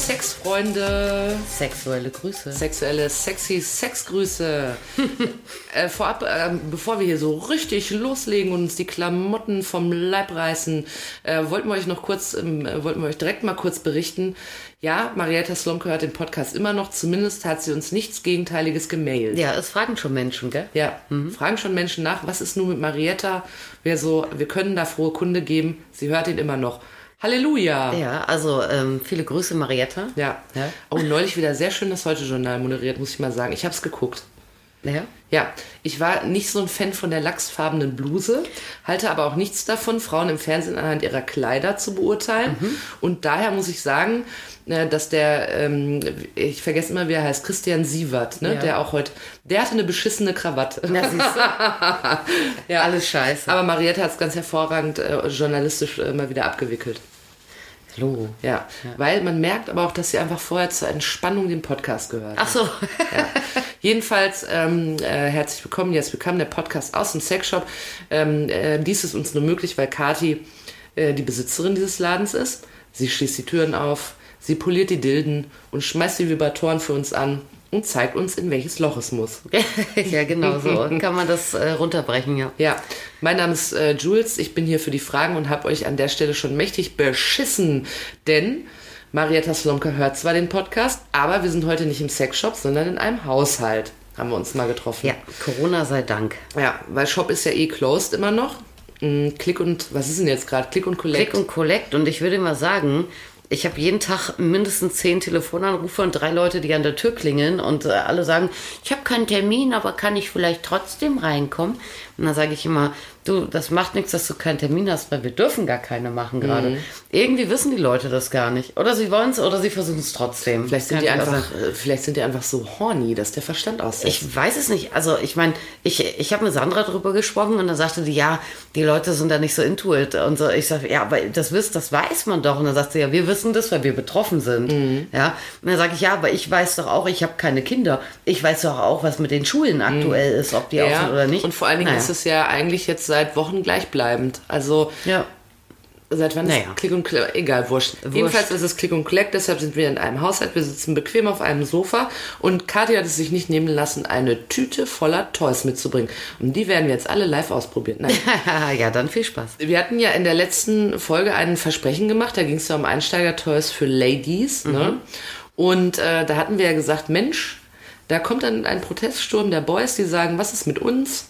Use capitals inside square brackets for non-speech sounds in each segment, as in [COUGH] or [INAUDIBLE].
Sexfreunde. Sexuelle Grüße. Sexuelle, sexy Sexgrüße. [LAUGHS] äh, vorab, äh, bevor wir hier so richtig loslegen und uns die Klamotten vom Leib reißen, äh, wollten wir euch noch kurz, ähm, äh, wollten wir euch direkt mal kurz berichten. Ja, Marietta Slomka hört den Podcast immer noch. Zumindest hat sie uns nichts Gegenteiliges gemailt. ja, es fragen schon Menschen, gell? Ja, fragen schon Menschen nach, was ist nun mit Marietta? Wir so, wir können da frohe Kunde geben. Sie hört ihn immer noch. Halleluja! Ja, also ähm, viele Grüße, Marietta. Ja. Ja. Oh, neulich wieder sehr schön das Heute-Journal moderiert, muss ich mal sagen. Ich habe es geguckt. Ja. Ja, ich war nicht so ein Fan von der lachsfarbenen Bluse, halte aber auch nichts davon, Frauen im Fernsehen anhand ihrer Kleider zu beurteilen. Und daher muss ich sagen, äh, dass der, ähm, ich vergesse immer, wie er heißt, Christian Sievert, ne, Ja. der auch heute, der hatte eine beschissene Krawatte. [LAUGHS] Ja, Alles scheiße. Aber Marietta hat es ganz hervorragend äh, journalistisch äh, mal wieder abgewickelt. Hallo. Ja, weil man merkt aber auch, dass sie einfach vorher zur Entspannung den Podcast gehört Ach so. ja. Jedenfalls ähm, äh, herzlich willkommen. Jetzt willkommen der Podcast aus dem Sexshop. Ähm, äh, dies ist uns nur möglich, weil Kati äh, die Besitzerin dieses Ladens ist. Sie schließt die Türen auf, sie poliert die Dilden und schmeißt die Vibratoren für uns an und zeigt uns, in welches Loch es muss. [LAUGHS] ja, genau so. Kann man das äh, runterbrechen, ja. Ja, mein Name ist äh, Jules. Ich bin hier für die Fragen und habe euch an der Stelle schon mächtig beschissen, denn Marietta Slomka hört zwar den Podcast, aber wir sind heute nicht im Sexshop, sondern in einem Haushalt. Haben wir uns mal getroffen. Ja, Corona sei Dank. Ja, weil Shop ist ja eh closed immer noch. Klick und, was ist denn jetzt gerade? Klick und Collect. Click und Collect. Und ich würde mal sagen, ich habe jeden Tag mindestens zehn Telefonanrufe und drei Leute, die an der Tür klingeln und äh, alle sagen, ich habe keinen Termin, aber kann ich vielleicht trotzdem reinkommen? Und dann sage ich immer, du, das macht nichts, dass du keinen Termin hast, weil wir dürfen gar keine machen gerade. Mhm. Irgendwie wissen die Leute das gar nicht. Oder sie wollen es oder sie versuchen es trotzdem. vielleicht sind Kann die auch einfach, sagen. äh, vielleicht sind die einfach so horny, dass der Verstand aussetzt. Ich weiß es nicht. Also ich meine, ich, ich habe mit Sandra drüber gesprochen und da sagte die, ja, die Leute sind da nicht so into it. Und so, ich sage, ja, aber das wisst, das weiß man doch. Und dann sagt sie, ja, wir wissen das, weil wir betroffen sind. Mhm. Ja. Und dann sage ich, ja, aber ich weiß doch auch, ich habe keine Kinder. Ich weiß doch auch, was mit den Schulen aktuell ist, ob die auf sind oder nicht. Und vor allen Dingen Naja. ist es ja eigentlich jetzt seit Wochen gleichbleibend. Also ja. seit wann Naja. ist Click und Collect? Egal, wurscht. Jedenfalls ist es Click und Collect, deshalb sind wir in einem Haushalt. Wir sitzen bequem auf einem Sofa und Kathi hat es sich nicht nehmen lassen, eine Tüte voller Toys mitzubringen. Und die werden wir jetzt alle live ausprobieren. Nein. [LAUGHS] ja, dann viel Spaß. Wir hatten ja in der letzten Folge ein Versprechen gemacht, da ging es ja um Einsteiger-Toys für Ladies. Ne? Und äh, da hatten wir ja gesagt, Mensch, da kommt dann ein Proteststurm der Boys, die sagen, was ist mit uns?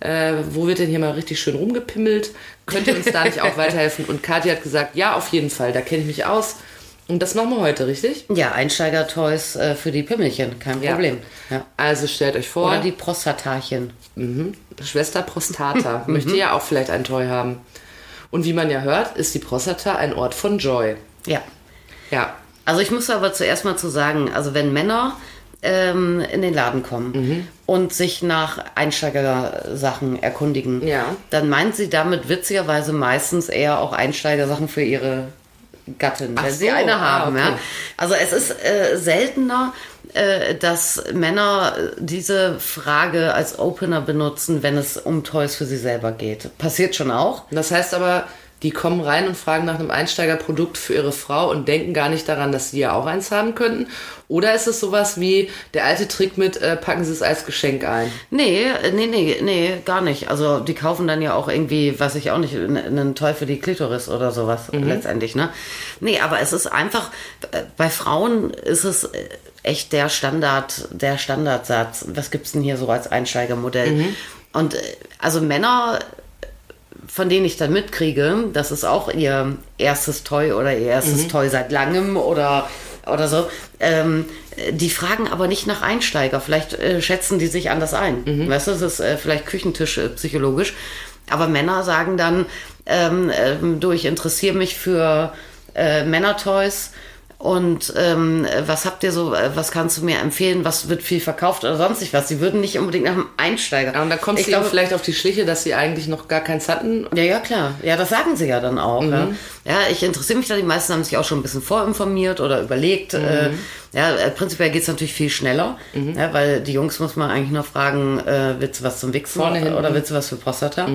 Äh, wo wird denn hier mal richtig schön rumgepimmelt? Könnt ihr uns da nicht auch [LAUGHS] weiterhelfen? Und Kathi hat gesagt, ja, auf jeden Fall, da kenne ich mich aus. Und das machen wir heute, richtig? Ja, Einsteiger-Toys äh, für die Pimmelchen, kein Ja. Problem. Ja. Also stellt euch vor, Oder die Prostatarchen. Schwester Prostata [LAUGHS] möchte ja auch vielleicht ein Toy haben. Und wie man ja hört, ist die Prostata ein Ort von Joy. Ja. Ja, Also ich muss aber zuerst mal zu sagen, also wenn Männer ähm, in den Laden kommen Mhm. und sich nach Einsteigersachen erkundigen, Ja. dann meint sie damit witzigerweise meistens eher auch Einsteigersachen für ihre Gattin, Ach wenn sie so, eine ah, haben. okay. Ja. Also es ist äh, seltener, äh, dass Männer diese Frage als Opener benutzen, wenn es um Toys für sie selber geht. Passiert schon auch. Das heißt aber, die kommen rein und fragen nach einem Einsteigerprodukt für ihre Frau und denken gar nicht daran, dass sie ja auch eins haben könnten. Oder ist es sowas wie der alte Trick mit, äh, packen Sie es als Geschenk ein? Nee, äh, nee, nee, nee, gar nicht. Also die kaufen dann ja auch irgendwie, weiß ich auch nicht, einen Toy für die Klitoris oder sowas letztendlich, ne? Nee, aber es ist einfach, äh, bei Frauen ist es äh, echt der Standard, der Standardsatz. Was gibt's denn hier so als Einsteigermodell? Und äh, also Männer, von denen ich dann mitkriege, das ist auch ihr erstes Toy oder ihr erstes Toy seit langem oder oder so. Ähm, die fragen aber nicht nach Einsteiger. Vielleicht äh, schätzen die sich anders ein. Weißt du, das ist äh, vielleicht Küchentisch äh, psychologisch. Aber Männer sagen dann, ähm, ähm, du, ich interessiere mich für äh, Männertoys und ähm, was habt ihr so, äh, was kannst du mir empfehlen, was wird viel verkauft oder sonstig was? Sie würden nicht unbedingt nach einem Einsteiger. Ja, und da kommst ich du glaube, vielleicht auf die Schliche, dass sie eigentlich noch gar keins hatten. ja, ja, klar. Ja, das sagen sie ja dann auch. Ja. Ja, ich interessiere mich da. Die meisten haben sich auch schon ein bisschen vorinformiert oder überlegt. Äh, ja, äh, prinzipiell geht's natürlich viel schneller, ja, weil die Jungs muss man eigentlich nur fragen, äh, willst du was zum Wichsen Vorne, oder willst du was für Prostata?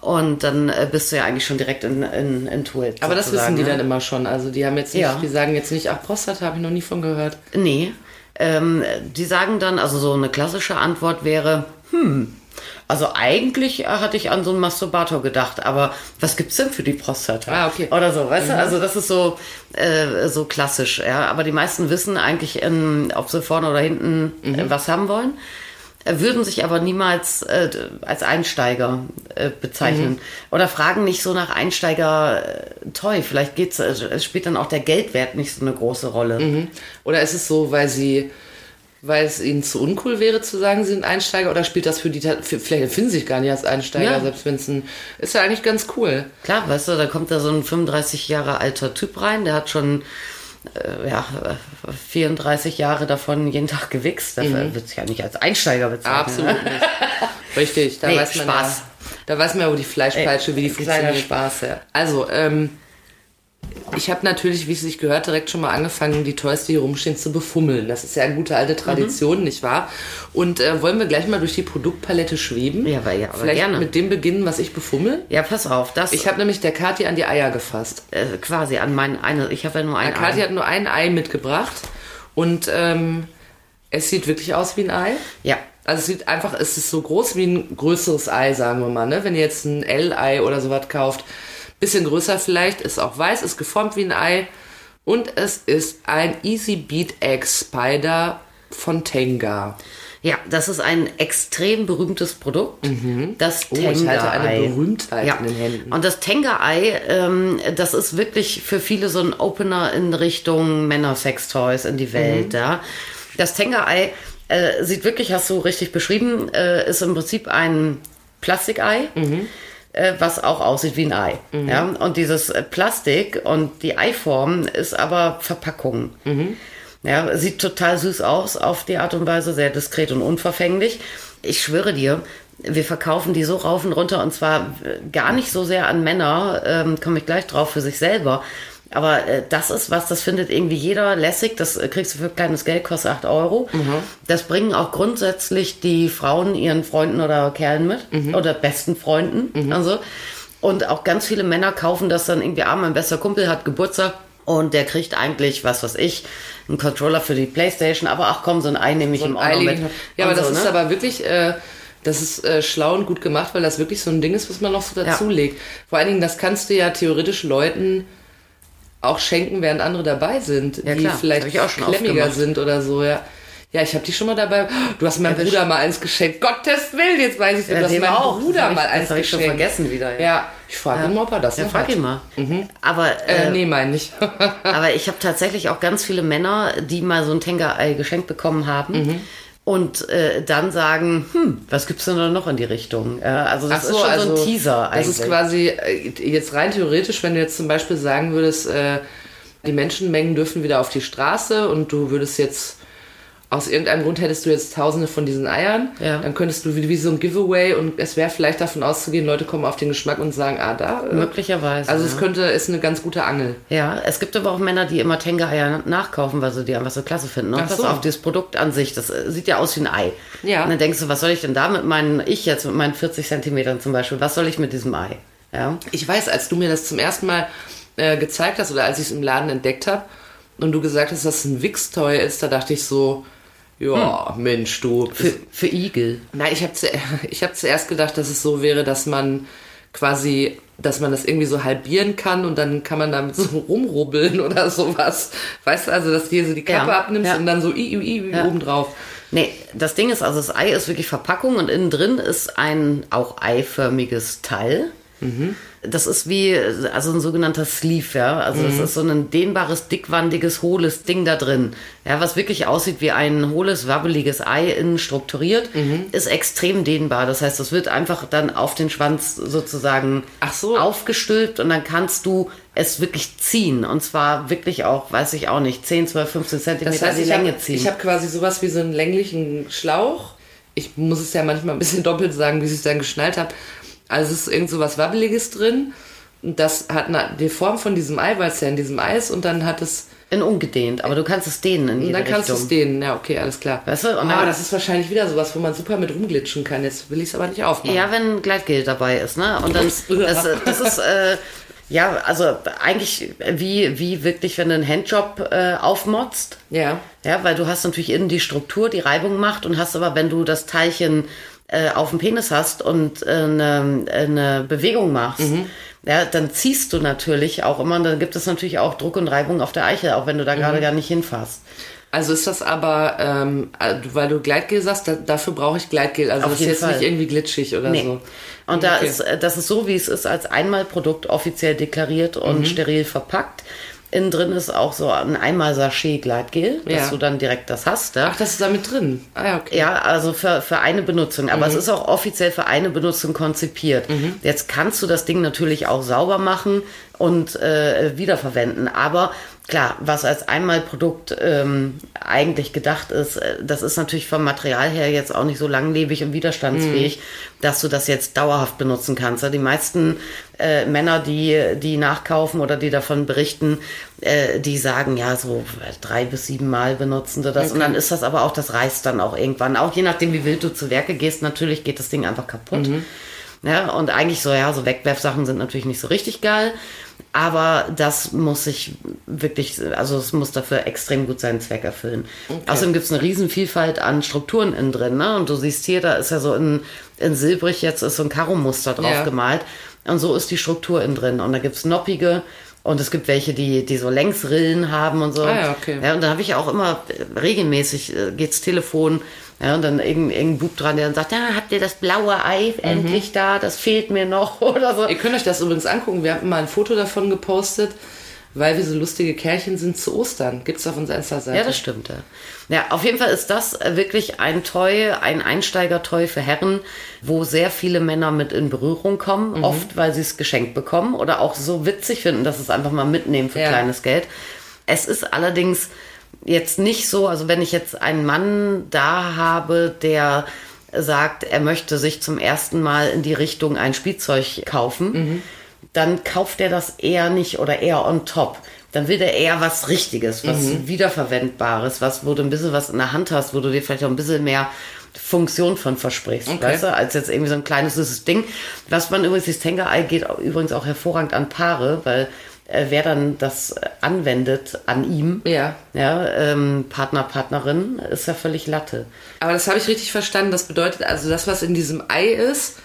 Und dann äh, bist du ja eigentlich schon direkt in, in, in Tool. Aber das wissen die ne? dann immer schon. Also die haben jetzt nicht, Ja. die sagen jetzt nicht, ach, Prostata habe ich noch nie von gehört. Nee. Ähm, die sagen dann, also so eine klassische Antwort wäre, hm, also eigentlich äh, hatte ich an so einen Masturbator gedacht, aber was gibt's denn für die Prostata? Ah, okay. Oder so, weißt du? Also das ist so, äh, so klassisch, ja. Aber die meisten wissen eigentlich, ähm, ob sie vorne oder hinten äh, was haben wollen. äh, Würden sich aber niemals äh, als Einsteiger äh, bezeichnen. Oder fragen nicht so nach Einsteiger toll. Vielleicht geht's, es spielt dann auch der Geldwert nicht so eine große Rolle. Oder ist es so, weil sie, weil es ihnen zu uncool wäre zu sagen, sie sind Einsteiger? Oder spielt das für die, für, vielleicht empfinden sie sich gar nicht als Einsteiger, Ja. selbst wenn es ein, ist ja eigentlich ganz cool. Klar, weißt du, da kommt da so ein 35 Jahre alter Typ rein, der hat schon äh, ja, äh, 34 Jahre davon jeden Tag gewichst. Der wird sich ja nicht als Einsteiger bezeichnen. Absolut nicht. [LAUGHS] Richtig, da Nee, weiß man Spaß. ja, da weiß man ja, wo die Fleischpeitsche, wie die funktioniert. Spaß, ja. Also, ähm, ich habe natürlich, wie es sich gehört, direkt schon mal angefangen, die Toys, die hier rumstehen, zu befummeln. Das ist ja eine gute alte Tradition, Mhm. nicht wahr? Und äh, wollen wir gleich mal durch die Produktpalette schweben? Ja, aber- ja, aber Vielleicht gerne. mit dem beginnen, was ich befummel. Ja, pass auf, das Ich habe nämlich der Kathi an die Eier gefasst. äh, quasi an mein eine, ich habe ja nur ein Kathi Ei. hat nur ein Ei mitgebracht und ähm, es sieht wirklich aus wie ein Ei. Ja, Also es sieht einfach, es ist so groß wie ein größeres Ei, sagen wir mal. Ne? Wenn ihr jetzt ein L-Ei oder sowas kauft, bisschen größer vielleicht, ist auch weiß, ist geformt wie ein Ei. Und es ist ein Easy Beat Egg Spider von Tenga. ja, das ist ein extrem berühmtes Produkt. Das Oh, ich halte eine Tenga-Ei. Berühmtheit ja. in den Händen. Und das Tenga-Ei, ähm, das ist wirklich für viele so ein Opener in Richtung Männer-Sex-Toys in die Welt. Mhm. Ja. Das Tenga-Ei äh, sieht wirklich, hast du richtig beschrieben, äh, ist im Prinzip ein Plastikei. Mhm. Äh, Was auch aussieht wie ein Ei. Ja? Und dieses äh, Plastik und die Eiform ist aber Verpackung. Mhm. Ja, sieht total süß aus auf die Art und Weise, sehr diskret und unverfänglich. Ich schwöre dir, wir verkaufen die so rauf und runter und zwar äh, gar nicht so sehr an Männer, ähm, komme ich gleich drauf, für sich selber. Aber äh, das ist was, das findet irgendwie jeder lässig. Das äh, kriegst du für kleines Geld, kostet 8 Euro. Das bringen auch grundsätzlich die Frauen ihren Freunden oder Kerlen mit oder besten Freunden. Also. Und auch ganz viele Männer kaufen das dann irgendwie an. Mein bester Kumpel hat Geburtstag und der kriegt eigentlich, was weiß ich, einen Controller für die Playstation. Aber ach komm, so ein Ei nehme ich ihm auch noch mit. Ja, aber Und das so, ist ne? aber wirklich, äh, das ist äh, schlau und gut gemacht, weil das wirklich so ein Ding ist, was man noch so dazulegt. Vor allen Dingen, das kannst du ja theoretisch Leuten auch schenken, während andere dabei sind, Ja, die klar, das vielleicht klemmiger sind oder so, ja. Ja, ich habe die schon mal dabei. Du hast meinem Ja, das Bruder mal eins geschenkt. Gottes Willen, jetzt weiß ich, du Ja, hast dem meinem auch. Bruder Das hab ich- mal das eins hab ich schon geschenkt. vergessen wieder, ja. Ja, ich frage ihn mal, ob er das Ja, noch frag hat. ihn mal. Aber, Äh, äh, nee, meine ich. [LAUGHS] aber ich habe tatsächlich auch ganz viele Männer, die mal so ein Tenga-Ei geschenkt bekommen haben. Mhm. Und äh, dann sagen, hm, was gibt's denn da noch in die Richtung? Äh, also das so, ist schon also so ein Teaser eigentlich. Das ist quasi äh, jetzt rein theoretisch, wenn du jetzt zum Beispiel sagen würdest, äh, die Menschenmengen dürfen wieder auf die Straße und du würdest jetzt aus irgendeinem Grund hättest du jetzt tausende von diesen Eiern, Ja. dann könntest du wie, wie so ein Giveaway und es wäre vielleicht davon auszugehen, Leute kommen auf den Geschmack und sagen, ah, da. äh, Möglicherweise. Also ja. es könnte, ist eine ganz gute Angel. Ja, es gibt aber auch Männer, die immer Tenga-Eier nachkaufen, weil sie die einfach so klasse finden. Und Ach pass so. auf, dieses Produkt an sich, das äh, sieht ja aus wie ein Ei. Ja. Und dann denkst du, was soll ich denn da mit meinen, ich jetzt mit meinen 40 Zentimetern zum Beispiel, was soll ich mit diesem Ei? Ja. Ich weiß, als du mir das zum ersten Mal äh, gezeigt hast oder als ich es im Laden entdeckt habe und du gesagt hast, dass es ein Wix-Toy ist, da dachte ich so, ja, Mensch, du. Für, für Igel. Nein, ich habe zu, [LAUGHS] ich hab zuerst gedacht, dass es so wäre, dass man quasi, dass man das irgendwie so halbieren kann und dann kann man damit so [LAUGHS] rumrubbeln oder sowas. Weißt du, also, dass du hier so die Kappe Ja, abnimmst ja. und dann so i, i, i Ja. oben drauf. Nee, das Ding ist, also das Ei ist wirklich Verpackung und innen drin ist ein auch eiförmiges Teil. Das ist wie, also ein sogenannter Sleeve, ja. Also das ist so ein dehnbares, dickwandiges, hohles Ding da drin. Ja, was wirklich aussieht wie ein hohles, wabbeliges Ei innen strukturiert, ist extrem dehnbar. Das heißt, es wird einfach dann auf den Schwanz sozusagen Ach so. aufgestülpt und dann kannst du es wirklich ziehen. Und zwar wirklich auch, weiß ich auch nicht, 10, 12, 15 Zentimeter Das heißt, die ich Länge habe ziehen. hab quasi sowas wie so einen länglichen Schlauch. Ich muss es ja manchmal ein bisschen [LAUGHS] doppelt sagen, wie ich es dann geschnallt habe. Also es ist irgend so was Wabbeliges drin Und das hat eine, die Form von diesem Ei, weil es ja in diesem Ei ist und dann hat es. In ungedehnt, aber du kannst es dehnen in jede dann kannst du es dehnen. Ja, okay, alles klar. Weißt du, dann- das ist wahrscheinlich wieder sowas, wo man super mit rumglitschen kann. Jetzt will ich es aber nicht aufmachen. Ja, wenn Gleitgel dabei ist, ne? Und dann, [LAUGHS] das, das ist, äh, ja, also eigentlich wie, wie wirklich, wenn du einen Handjob äh, aufmotzt. Ja. Ja, weil du hast natürlich innen die Struktur, die Reibung macht und hast aber, wenn du das Teilchen äh, auf dem Penis hast und äh, eine, eine Bewegung machst, ja, dann ziehst du natürlich auch immer, und dann gibt es natürlich auch Druck und Reibung auf der Eichel, auch wenn du da gerade gar nicht hinfasst. Also ist das aber, ähm, äh, weil du Gleitgel sagst, da, dafür brauche ich Gleitgel. Also Auf das ist jetzt Fall. nicht irgendwie glitschig oder Nee. so. Und da Okay. ist, äh, das ist so, wie es ist, als Einmalprodukt offiziell deklariert und Mhm. steril verpackt. Innen drin ist auch so ein einmal Sachet Gleitgel, dass Ja. du dann direkt das hast. Ja? Ach, das ist da mit drin. Ah ja, okay. Ja, also für, für eine Benutzung. Aber Mhm. es ist auch offiziell für eine Benutzung konzipiert. Jetzt kannst du das Ding natürlich auch sauber machen und äh, wiederverwenden. Aber klar, was als Einmalprodukt ähm, eigentlich gedacht ist, äh, das ist natürlich vom Material her jetzt auch nicht so langlebig und widerstandsfähig, dass du das jetzt dauerhaft benutzen kannst. Die meisten äh, Männer, die, die nachkaufen oder die davon berichten, äh, die sagen, ja, so drei bis sieben Mal benutzen sie das. Und dann ist das aber auch, das reißt dann auch irgendwann. Auch je nachdem, wie wild du zu Werke gehst, natürlich geht das Ding einfach kaputt. Ja, und eigentlich so, ja, so Wegwerfsachen sind natürlich nicht so richtig geil. Aber das muss sich wirklich, also es muss dafür extrem gut seinen Zweck erfüllen. Außerdem gibt es eine Riesenvielfalt an Strukturen innen drin. Ne? Und du siehst hier, da ist ja so in, in silbrig jetzt ist so ein Karo-Muster drauf Ja. gemalt. Und so ist die Struktur innen drin. Und da gibt's noppige und es gibt welche, die, die so Längsrillen haben und so. Ah ja, okay. Ja, und dann habe ich auch immer äh, regelmäßig äh, geht's Telefon, ja, und dann irgendein, irgendein Bub dran, der dann sagt, ja, habt ihr das blaue Ei Mhm. endlich da? Das fehlt mir noch [LAUGHS] oder so. Ihr könnt euch das übrigens angucken. Wir haben mal ein Foto davon gepostet, weil wir so lustige Kerlchen sind zu Ostern. Gibt's auf unserer Insta-Seite. Ja, das stimmt. Ja. Ja, auf jeden Fall ist das äh, wirklich ein Toy, ein Einsteigertoy für Herren, wo sehr viele Männer mit in Berührung kommen, Mhm. oft weil sie es geschenkt bekommen oder auch so witzig finden, dass sie es einfach mal mitnehmen für Ja. kleines Geld. Es ist allerdings jetzt nicht so, also wenn ich jetzt einen Mann da habe, der sagt, er möchte sich zum ersten Mal in die Richtung ein Spielzeug kaufen, Mhm. dann kauft er das eher nicht oder eher on top. Dann will der eher was Richtiges, was Mhm. Wiederverwendbares, was, wo du ein bisschen was in der Hand hast, wo du dir vielleicht auch ein bisschen mehr Funktion von versprichst, Okay. weißt du, als jetzt irgendwie so ein kleines süßes Ding. Was man übrigens, das Tenga-Ei geht übrigens auch hervorragend an Paare, weil äh, wer dann das äh, anwendet an ihm, Ja. ja, ähm, Partner, Partnerin, ist ja völlig Latte. Aber das habe ich richtig verstanden. Das bedeutet also, das, was in diesem Ei ist,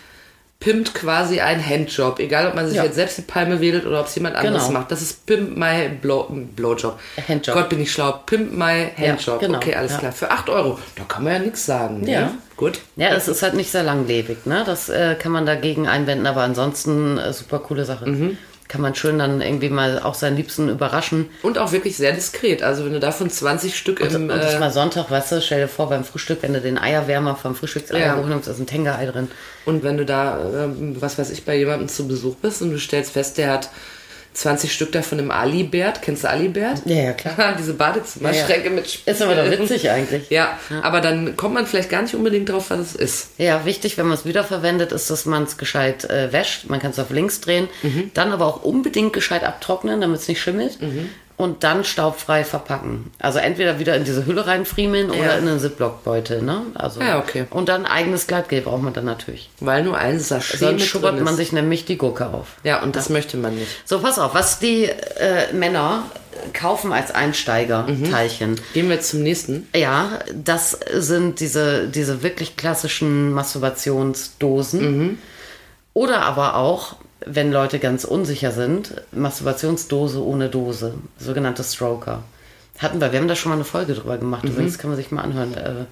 pimpt quasi einen Handjob. Egal, ob man sich Ja. jetzt selbst die Palme wedelt oder ob es jemand anderes Genau. macht. Das ist Pimp My Blow, Blowjob. Handjob. Gott, bin ich schlau. Pimp My Handjob. genau. Okay, alles Ja. klar. Für 8 Euro. Da kann man ja nichts sagen. Ja. Ne? Gut. Ja, es ist halt nicht sehr langlebig, ne? Das äh, kann man dagegen einwenden, aber ansonsten äh, super coole Sache. Mhm. Kann man schön dann irgendwie mal auch seinen Liebsten überraschen. Und auch wirklich sehr diskret. Also wenn du davon 20 Stück im... und Äh, mal Sonntag, weißt du, stell dir vor, beim Frühstück, wenn du den Eierwärmer vom Frühstückseier Ja. hochnimmst, ist ein Tenga-Ei drin. und wenn du da, ähm, was weiß ich, bei jemandem zu Besuch bist und du stellst fest, der hat 20 Stück davon im Ali-Bert. Kennst du Ali-Bert? Ja, ja, klar. [LAUGHS] Diese Badezimmerschränke mit... Ist aber doch witzig eigentlich. Ja, aber dann kommt man vielleicht gar nicht unbedingt drauf, was es ist. Ja, wichtig, wenn man es wiederverwendet, ist, dass man es gescheit äh, wäscht. Man kann es auf links drehen. Mhm. Dann aber auch unbedingt gescheit abtrocknen, damit es nicht schimmelt. Mhm. Und dann staubfrei verpacken. Also entweder wieder in diese Hülle reinfriemeln Ja. oder in einen Ziploc-Beutel. Ne? Also, Ja, okay. Und dann eigenes Gleitgel braucht man dann natürlich. Weil nur ein Sachet Sonst mit schubbert man sich nämlich die Gurke auf. Ja, und das möchte man nicht. So, pass auf, was die äh, Männer kaufen als Einsteiger-Teilchen. Gehen wir jetzt zum nächsten. Ja, das sind diese, diese wirklich klassischen Masturbationsdosen. Oder aber auch, wenn Leute ganz unsicher sind, Masturbationsdose ohne Dose, sogenannte Stroker. Hatten wir, wir haben da schon mal eine Folge drüber gemacht, übrigens kann man sich mal anhören. Äh,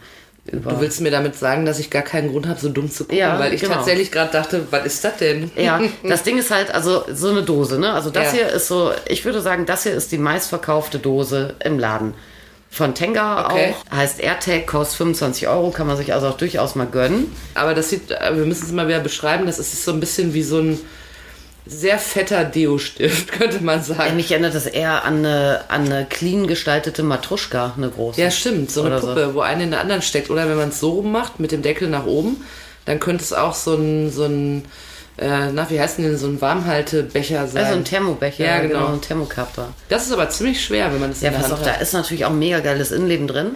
über Du willst mir damit sagen, dass ich gar keinen Grund habe, so dumm zu gucken, Ja, weil ich genau. tatsächlich gerade dachte, was ist das denn? Ja, [LAUGHS] das Ding ist halt, also so eine Dose, ne? Also das Ja. hier ist so, ich würde sagen, das hier ist die meistverkaufte Dose im Laden. Von Tenga Okay. auch. Heißt AirTag, kostet 25 Euro, kann man sich also auch durchaus mal gönnen. Aber das sieht, äh, wir müssen es mal wieder beschreiben, das ist so ein bisschen wie so ein sehr fetter Deo-Stift, [LAUGHS] könnte man sagen. Mich erinnert das eher an eine, an eine clean gestaltete Matruschka, eine große. Ja, stimmt, so eine Oder so. Puppe, wo eine in der anderen steckt. Oder wenn man es so rum macht, mit dem Deckel nach oben, dann könnte es auch so ein, so ein äh, na, wie heißt denn so ein Warmhaltebecher sein? Also ein Thermobecher, Ja, genau. ein Thermokapper. das ist aber ziemlich schwer, wenn man das Ja, in der pass Hand auf, da hat. ist natürlich auch mega geiles Innenleben drin.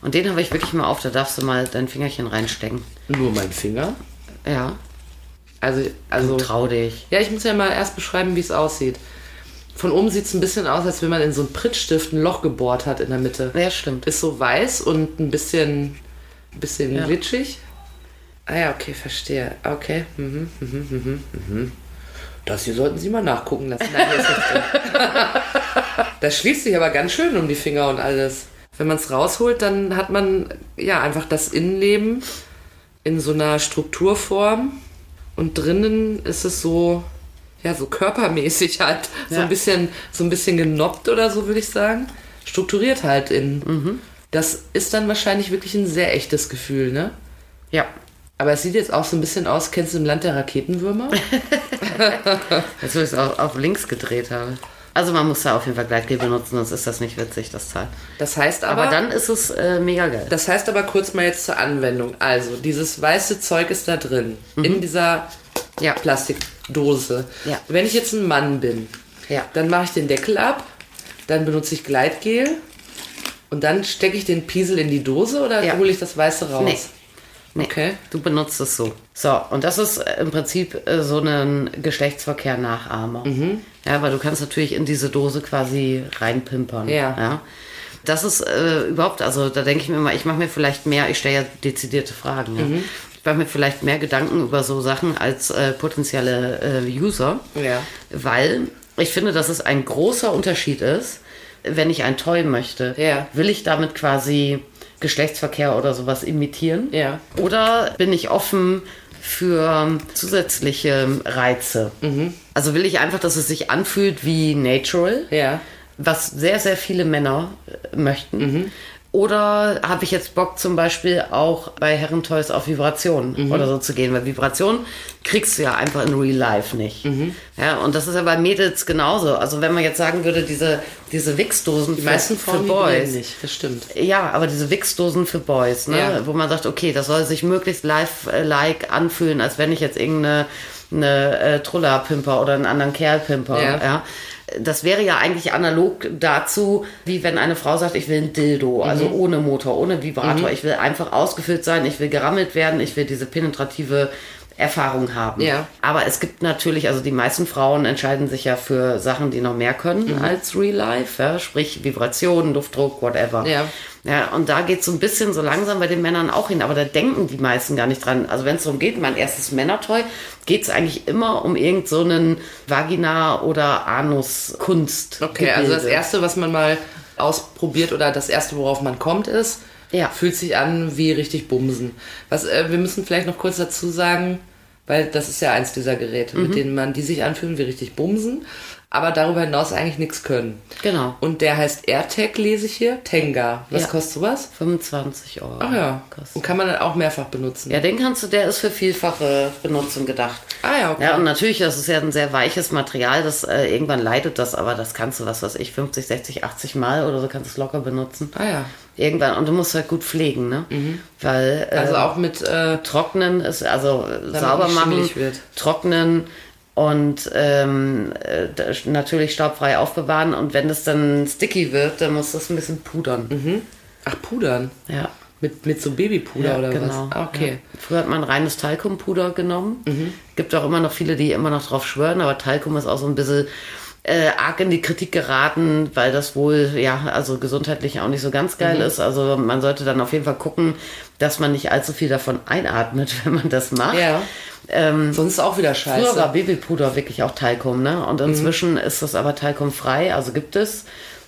Und den habe ich wirklich mal auf, da darfst du mal dein Fingerchen reinstecken. Nur mein Finger. Ja, Also, also trau dich. Ja, ich muss ja mal erst beschreiben, wie es aussieht. Von oben sieht es ein bisschen aus, als wenn man in so einen Prittstift ein Loch gebohrt hat in der Mitte. Ja, stimmt. Ist so weiß und ein bisschen, bisschen Ja. glitschig. Ah ja, okay, verstehe. Okay. Mhm, mhm, mhm, mhm. Das hier sollten Sie mal nachgucken lassen. Nein, hier ist nichts drin. [LAUGHS] Das schließt sich aber ganz schön um die Finger und alles. Wenn man es rausholt, dann hat man ja einfach das Innenleben in so einer Strukturform und drinnen ist es so ja so körpermäßig halt so Ja. ein bisschen so ein bisschen genoppt oder so würde ich sagen strukturiert halt in das ist dann wahrscheinlich wirklich ein sehr echtes Gefühl ne Ja. aber es sieht jetzt auch so ein bisschen aus kennst du im Land der Raketenwürmer [LAUGHS] wo ich es auf, auf links gedreht habe. Also man muss da auf jeden Fall Gleitgel benutzen, sonst ist das nicht witzig, das Teil. das heißt aber, Aber dann ist es äh, mega geil. das heißt aber kurz mal jetzt zur Anwendung also dieses weiße Zeug ist da drin in dieser Ja. Plastikdose Ja. wenn ich jetzt ein Mann bin Ja. Dann mache ich den Deckel ab, dann benutze ich Gleitgel und dann stecke ich den Piesel in die Dose oder hole ich das Weiße raus? Nee. Nee, Okay. Du benutzt es so. So, und das ist im Prinzip äh, so ein Geschlechtsverkehr-Nachahmer. Mhm. Ja, weil du kannst natürlich in diese Dose quasi reinpimpern. Ja. ja. Das ist äh, überhaupt, also da denke ich mir immer, ich mache mir vielleicht mehr, ich stelle ja dezidierte Fragen. Ja. Mhm. Ich mache mir vielleicht mehr Gedanken über so Sachen als äh, potenzielle äh, User. Ja. Weil ich finde, dass es ein großer Unterschied ist, wenn ich ein Toy möchte. Ja. Will ich damit quasi Geschlechtsverkehr oder sowas imitieren? Ja. Oder bin ich offen für zusätzliche Reize? Mhm. Also will ich einfach, dass es sich anfühlt wie natural, Ja. was sehr, sehr viele Männer äh, möchten. Mhm. Oder habe ich jetzt Bock zum Beispiel auch bei Herrentoys auf Vibration Mhm. oder so zu gehen? Weil Vibration kriegst du ja einfach in Real Life nicht. Mhm. Ja, und das ist ja bei Mädels genauso. Also wenn man jetzt sagen würde, diese, diese Wichsdosen Die meisten für, für Boys. nicht, das stimmt. Ja, aber diese Wichsdosen für Boys, ne? Ja. wo man sagt, okay, das soll sich möglichst live-like anfühlen, als wenn ich jetzt irgendeine eine, äh, Truller-Pimper oder einen anderen Kerl-Pimper. Ja. Ja. Das wäre ja eigentlich analog dazu, wie wenn eine Frau sagt, ich will ein Dildo, also Mhm. ohne Motor, ohne Vibrator. Ich will einfach ausgefüllt sein, ich will gerammelt werden, ich will diese penetrative Erfahrung haben. Ja. Aber es gibt natürlich, also die meisten Frauen entscheiden sich ja für Sachen, die noch mehr können Mhm. als Real Life, ja? sprich Vibrationen, Luftdruck, whatever. Ja. Ja, und da geht so ein bisschen so langsam bei den Männern auch hin, aber da denken die meisten gar nicht dran. Also wenn es darum geht, mein erstes Männertoy, geht es eigentlich immer um irgend so einen Vagina- oder Anus-Kunst. Okay, also das Erste, was man mal ausprobiert oder das Erste, worauf man kommt, ist, Ja. fühlt sich an wie richtig Bumsen. Was, äh, wir müssen vielleicht noch kurz dazu sagen, weil das ist ja eins dieser Geräte, Mhm. mit denen man die sich anfühlen wie richtig Bumsen, aber darüber hinaus eigentlich nichts können. Genau. Und der heißt AirTag, lese ich hier, Tenga. Was Ja. kostet sowas? 25 Euro. Ach ja. Kostet. Und kann man dann auch mehrfach benutzen. Ja, den kannst du, der ist für vielfache Benutzung gedacht. Ah ja, okay. Ja, und natürlich, das ist ja ein sehr weiches Material, das äh, irgendwann leidet das, aber das kannst du, was weiß ich, 50, 60, 80 Mal oder so kannst du es locker benutzen. Ah ja. Irgendwann, und du musst halt gut pflegen, ne? Weil äh, Also auch mit, äh, trocknen ist, also äh, sauber machen, wird. trocknen und ähm, äh, natürlich staubfrei aufbewahren und wenn das dann sticky wird, dann musst du es ein bisschen pudern. ach, Pudern. Ja. Mit, mit so Babypuder Ja, oder genau. was? Ah, okay. Ja. Früher hat man reines Talkumpuder genommen. Mhm. Gibt auch immer noch viele, die immer noch drauf schwören, aber Talkum ist auch so ein bisschen äh, arg in die Kritik geraten, weil das wohl, ja, also gesundheitlich auch nicht so ganz geil Mhm. ist. Also man sollte dann auf jeden Fall gucken, dass man nicht allzu viel davon einatmet, [LAUGHS] wenn man das macht. Ja. Ähm, Sonst ist auch wieder scheiße. Früher war Babypuder wirklich auch Talkum, ne? Und inzwischen ist das aber talkumfrei, also gibt es.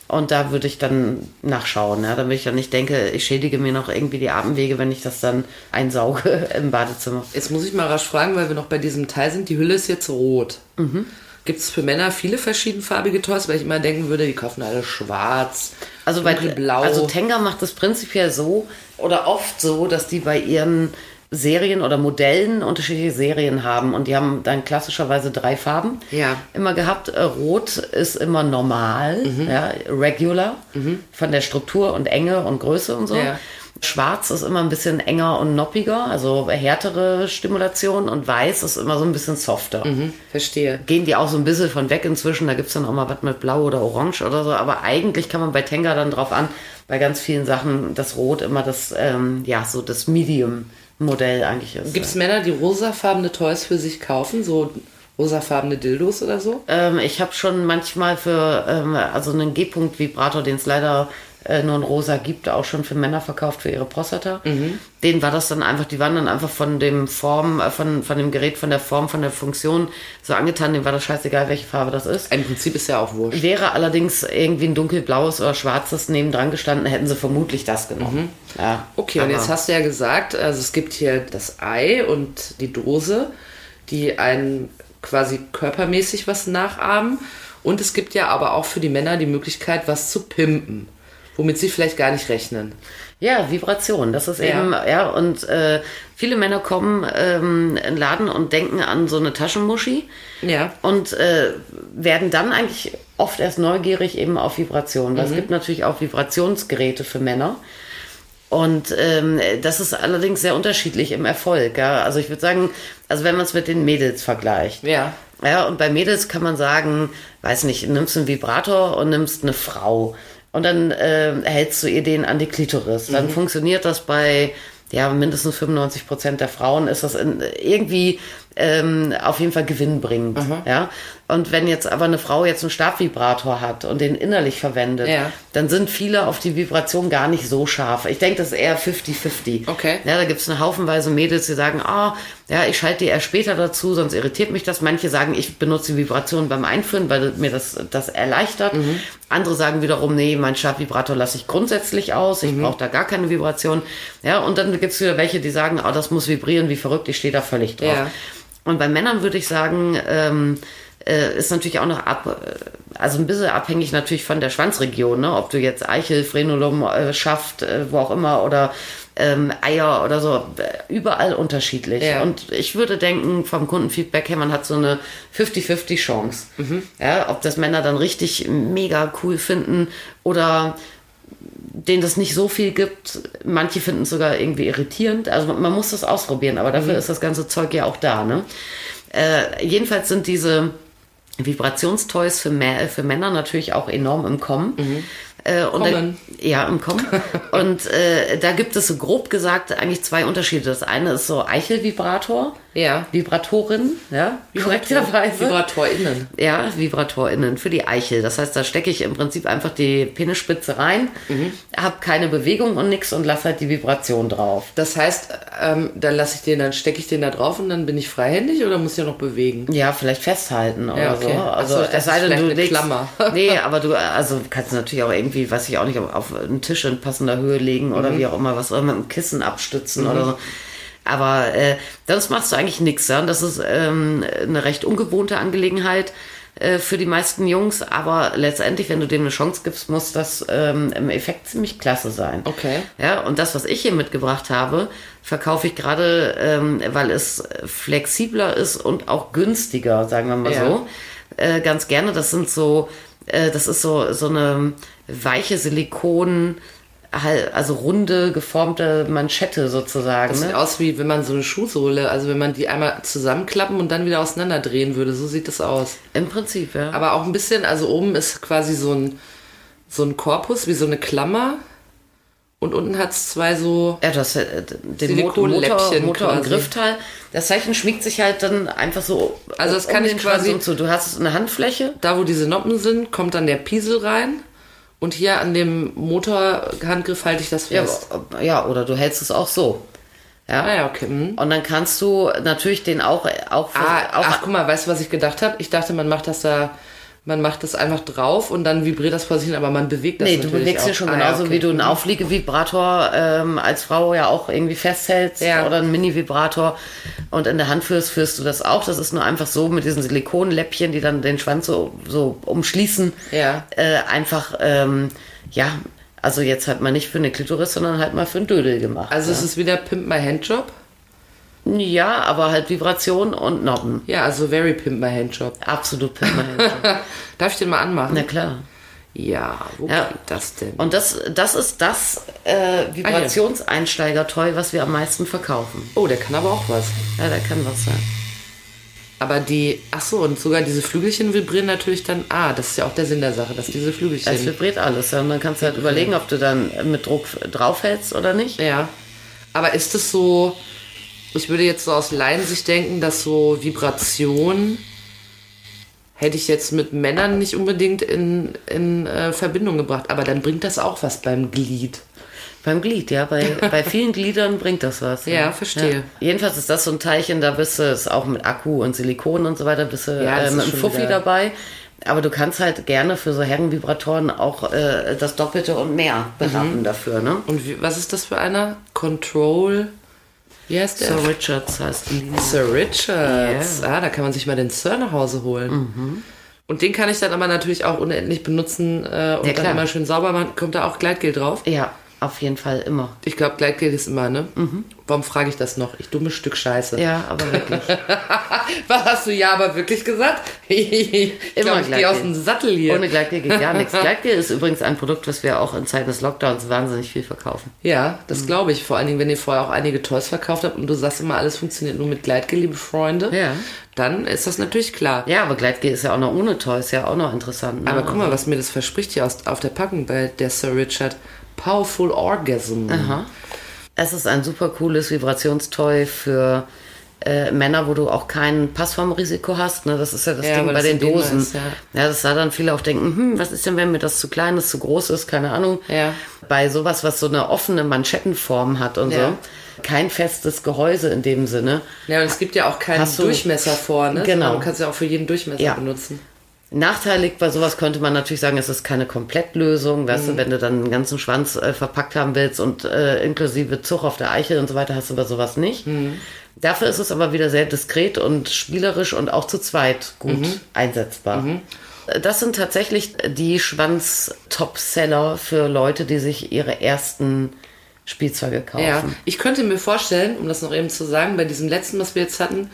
Und da würde ich dann nachschauen, ja? damit ich dann nicht denke, ich schädige mir noch irgendwie die Atemwege, wenn ich das dann einsauge [LAUGHS] im Badezimmer. Jetzt muss ich mal rasch fragen, weil wir noch bei diesem Teil sind. Die Hülle ist jetzt rot. Gibt es für Männer viele verschiedenfarbige Toys? Weil ich immer denken würde, die kaufen alle schwarz, Also bei dunkelblau. also Tenga macht es prinzipiell so oder oft so, dass die bei ihren Serien oder Modellen unterschiedliche Serien haben und die haben dann klassischerweise drei Farben Ja. immer gehabt. Äh, Rot ist immer normal, Mhm. ja, regular von der Struktur und Enge und Größe und so. Ja. Schwarz ist immer ein bisschen enger und noppiger, also härtere Stimulation und Weiß ist immer so ein bisschen softer. Mhm, verstehe. Gehen die auch so ein bisschen von weg inzwischen, da gibt's dann auch mal was mit Blau oder Orange oder so, aber eigentlich kann man bei Tenga dann drauf an, bei ganz vielen Sachen das Rot immer das, ähm, ja, so das Medium-Modell eigentlich ist. Gibt es Männer, die rosafarbene Toys für sich kaufen, so rosafarbene Dildos oder so? Ähm, ich habe schon manchmal für, ähm, also einen G-Punkt-Vibrator, den es leider äh, nur in rosa gibt, auch schon für Männer verkauft für ihre Prostata. Mhm. Denen war das dann einfach, die waren dann einfach von dem Form, äh, von, von dem Gerät, von der Form, von der Funktion so angetan, denen war das scheißegal, welche Farbe das ist. Im Prinzip ist ja auch wurscht. Wäre allerdings irgendwie ein dunkelblaues oder schwarzes nebendran gestanden, hätten sie vermutlich das genommen. Ja, Mhm. Okay, und jetzt hast du ja gesagt, also es gibt hier das Ei und die Dose, die einen quasi körpermäßig was nachahmen. Und es gibt ja aber auch für die Männer die Möglichkeit, was zu pimpen, womit sie vielleicht gar nicht rechnen. Ja, Vibration, das ist Ja. eben, ja, und äh, viele Männer kommen ähm, in den Laden und denken an so eine Taschenmuschi Ja. und äh, werden dann eigentlich oft erst neugierig eben auf Vibration. Weil es gibt natürlich auch Vibrationsgeräte für Männer. Und ähm, das ist allerdings sehr unterschiedlich im Erfolg. Ja? Also ich würde sagen, also wenn man es mit den Mädels vergleicht. Ja. Ja, und bei Mädels kann man sagen, weiß nicht, nimmst einen Vibrator und nimmst eine Frau und dann äh, hältst du ihr den an die Klitoris. Dann funktioniert das bei ja, mindestens 95 Prozent der Frauen ist das in, irgendwie ähm, auf jeden Fall gewinnbringend. Ja? Und wenn jetzt aber eine Frau jetzt einen Stabvibrator hat und den innerlich verwendet, Ja. dann sind viele auf die Vibration gar nicht so scharf. Ich denke, das ist eher 50-50. Okay. Ja, da gibt es eine Haufenweise Mädels, die sagen, ah, ja, ich schalte die erst später dazu, sonst irritiert mich das. Manche sagen, ich benutze die Vibration beim Einführen, weil mir das, das erleichtert. Andere sagen wiederum, nee, mein Stabvibrator lasse ich grundsätzlich aus, ich brauche da gar keine Vibration. Ja, und dann gibt es wieder welche, die sagen, ah, das muss vibrieren wie verrückt, ich stehe da völlig drauf. Ja. Und bei Männern würde ich sagen, ähm, äh, ist natürlich auch noch ab, äh, also ein bisschen abhängig natürlich von der Schwanzregion, ne? ob du jetzt Eichel, Frenulum, äh, Schaft, äh, wo auch immer oder ähm, Eier oder so, äh, überall unterschiedlich. Ja. Und ich würde denken, vom Kundenfeedback her, man hat so eine 50-50 Chance. Ja, ob das Männer dann richtig mega cool finden oder denen das nicht so viel gibt. Manche finden es sogar irgendwie irritierend. Also man muss das ausprobieren, aber dafür ist das ganze Zeug ja auch da. Ne? Äh, jedenfalls sind diese Vibrationstoys für, Mä für Männer natürlich auch enorm im Kommen. Äh, und Kommen. Da, ja, im Kommen. [LAUGHS] und äh, da gibt es so grob gesagt eigentlich zwei Unterschiede. Das eine ist so Eichelvibrator. Ja. Vibratorin, ja, korrekterweise. VibratorInnen. Ja, VibratorInnen für die Eichel. Das heißt, da stecke ich im Prinzip einfach die Penisspitze rein, habe keine Bewegung und nix und lasse halt die Vibration drauf. Das heißt, ähm, dann lasse ich den, dann stecke ich den da drauf und dann bin ich freihändig oder muss ich ja noch bewegen? Ja, vielleicht festhalten oder Ja, okay. so. Also so, es sei denn, du legst, Klammer. [LAUGHS] nee, [LAUGHS] aber du also kannst natürlich auch irgendwie, weiß ich auch nicht, auf einen Tisch in passender Höhe legen oder Mhm. wie auch immer was oder mit einem Kissen abstützen oder so. Aber äh, sonst machst du eigentlich nichts. Ja? Und das ist ähm, eine recht ungewohnte Angelegenheit äh, für die meisten Jungs. Aber letztendlich, wenn du dem eine Chance gibst, muss das ähm, im Effekt ziemlich klasse sein. Okay. Ja, und das, was ich hier mitgebracht habe, verkaufe ich gerade, ähm, weil es flexibler ist und auch günstiger, sagen wir mal Ja. so. Äh, ganz gerne. Das sind so, äh, das ist so, so eine weiche Silikon, also runde, geformte Manschette sozusagen. Das sieht Ne? aus wie wenn man so eine Schuhsohle, also wenn man die einmal zusammenklappen und dann wieder auseinanderdrehen würde. So sieht das aus. Im Prinzip, ja. Aber auch ein bisschen, also oben ist quasi so ein, so ein Korpus, wie so eine Klammer. Und unten hat es zwei so. Ja, das äh, den Mo- Motor, Silikonläppchen Motor und. Griffteil. Das Zeichen schmiegt sich halt dann einfach so. Also das kann ich quasi-. Du hast eine Handfläche. Da, wo diese Noppen sind, kommt dann der Piesel rein. Und hier an dem Motorhandgriff halte ich das Ja, fest. ja, oder du hältst es auch so. Ja. Ah ja, okay. hm. Und dann kannst du natürlich den auch, auch, Ah, auch ach, guck mal, weißt du, was ich gedacht habe? Ich dachte, man macht das da, man macht das einfach drauf und dann vibriert das vor sich hin, aber man bewegt das Nee, du natürlich bewegst auch. ja schon Ah, genauso, okay. wie du einen Aufliegevibrator ähm, als Frau ja auch irgendwie festhältst Ja. oder einen Mini-Vibrator und in der Hand führst, führst du das auch. Das ist nur einfach so mit diesen Silikonläppchen, die dann den Schwanz so, so umschließen. Ja. Äh, einfach, ähm, ja, also jetzt halt mal nicht für eine Klitoris, sondern halt mal für einen Dödel gemacht. Also es ist wieder Pimp My Handjob. Ja, aber halt Vibration und Nobben. Ja, also very Pimp My Handjob. Absolut permanent. [LAUGHS] Darf ich den mal anmachen? Na klar. Ja, wo Ja. geht das denn? Und das, das ist das äh, Vibrationseinsteiger-Toy, was wir am meisten verkaufen. Oh, der kann aber auch was. Ja, der kann was sein. Aber die, ach so, und sogar diese Flügelchen vibrieren natürlich dann. Ah, das ist ja auch der Sinn der Sache, dass diese Flügelchen. Es vibriert alles. Ja, und dann kannst du halt überlegen, ob du dann mit Druck draufhältst oder nicht. Ja. Aber ist es so, ich würde jetzt so aus Laiensicht denken, dass so Vibration hätte ich jetzt mit Männern nicht unbedingt in, in äh, Verbindung gebracht. Aber dann bringt das auch was beim Glied. Beim Glied, ja. Bei, [LAUGHS] bei vielen Gliedern bringt das was. Ja, verstehe. Ja. Jedenfalls ist das so ein Teilchen, da bist du es auch mit Akku und Silikon und so weiter, bist du Ja, äh, ist mit einem Fuffi wieder- dabei. Aber du kannst halt gerne für so Herrenvibratoren auch äh, das Doppelte und mehr beraten Mhm. dafür, ne? Und wie, was ist das für einer? Control. Wie heißt der? Sir Richards heißt die. Sir Richards. Ah, da kann man sich mal den Sir nach Hause holen. Mhm. Und den kann ich dann aber natürlich auch unendlich benutzen äh, und Ja, dann immer schön sauber machen. Kommt da auch Gleitgel drauf? Ja, auf jeden Fall immer. Ich glaube, Gleitgel ist immer, ne? Warum frage ich das noch? Ich dummes Stück Scheiße. Mhm. Ja, aber wirklich. [LAUGHS] Was hast du ja aber wirklich gesagt? [LAUGHS] ich glaube, ich gehe aus dem Sattel hier. Ohne Gleitgel geht gar nichts. [LAUGHS] Gleitgel ist übrigens ein Produkt, was wir auch in Zeiten des Lockdowns wahnsinnig viel verkaufen. ja, das glaube ich. Vor allen Dingen, wenn ihr vorher auch einige Toys verkauft habt und du sagst immer, alles funktioniert nur mit Gleitgel, liebe Freunde. Ja. Dann ist das natürlich klar. Ja, aber Gleitgel ist ja auch noch ohne Toys, ja auch noch interessant. Ne? Aber guck mal, was mir das verspricht hier aus, auf der Packung bei der Sir Richard. Powerful Orgasm. Aha. Es ist ein super cooles Vibrationstoy für äh, Männer, wo du auch kein Passformrisiko hast. Ne? Das ist ja das Ja, Ding bei das den Dosen. ist, ja. ja. das da dann viele auch denken, hm, was ist denn, wenn mir das zu klein ist, zu groß ist, keine Ahnung. Ja. Bei sowas, was so eine offene Manschettenform hat und so. Kein festes Gehäuse in dem Sinne. Ja, und es gibt ja auch keinen du- Durchmesser vorne. Genau. sondern Du kannst ja auch für jeden Durchmesser Ja. benutzen. Nachteilig bei sowas könnte man natürlich sagen, es ist keine Komplettlösung. Weißt Mhm. du, wenn du dann einen ganzen Schwanz äh, verpackt haben willst und äh, inklusive Zug auf der Eichel und so weiter, hast du bei sowas nicht. Mhm. Dafür ist es aber wieder sehr diskret und spielerisch und auch zu zweit gut Mhm. einsetzbar. Äh, Das sind tatsächlich die Schwanz-Top-Seller für Leute, die sich ihre ersten Spielzeuge kaufen. Ja, ich könnte mir vorstellen, um das noch eben zu sagen, bei diesem letzten, was wir jetzt hatten,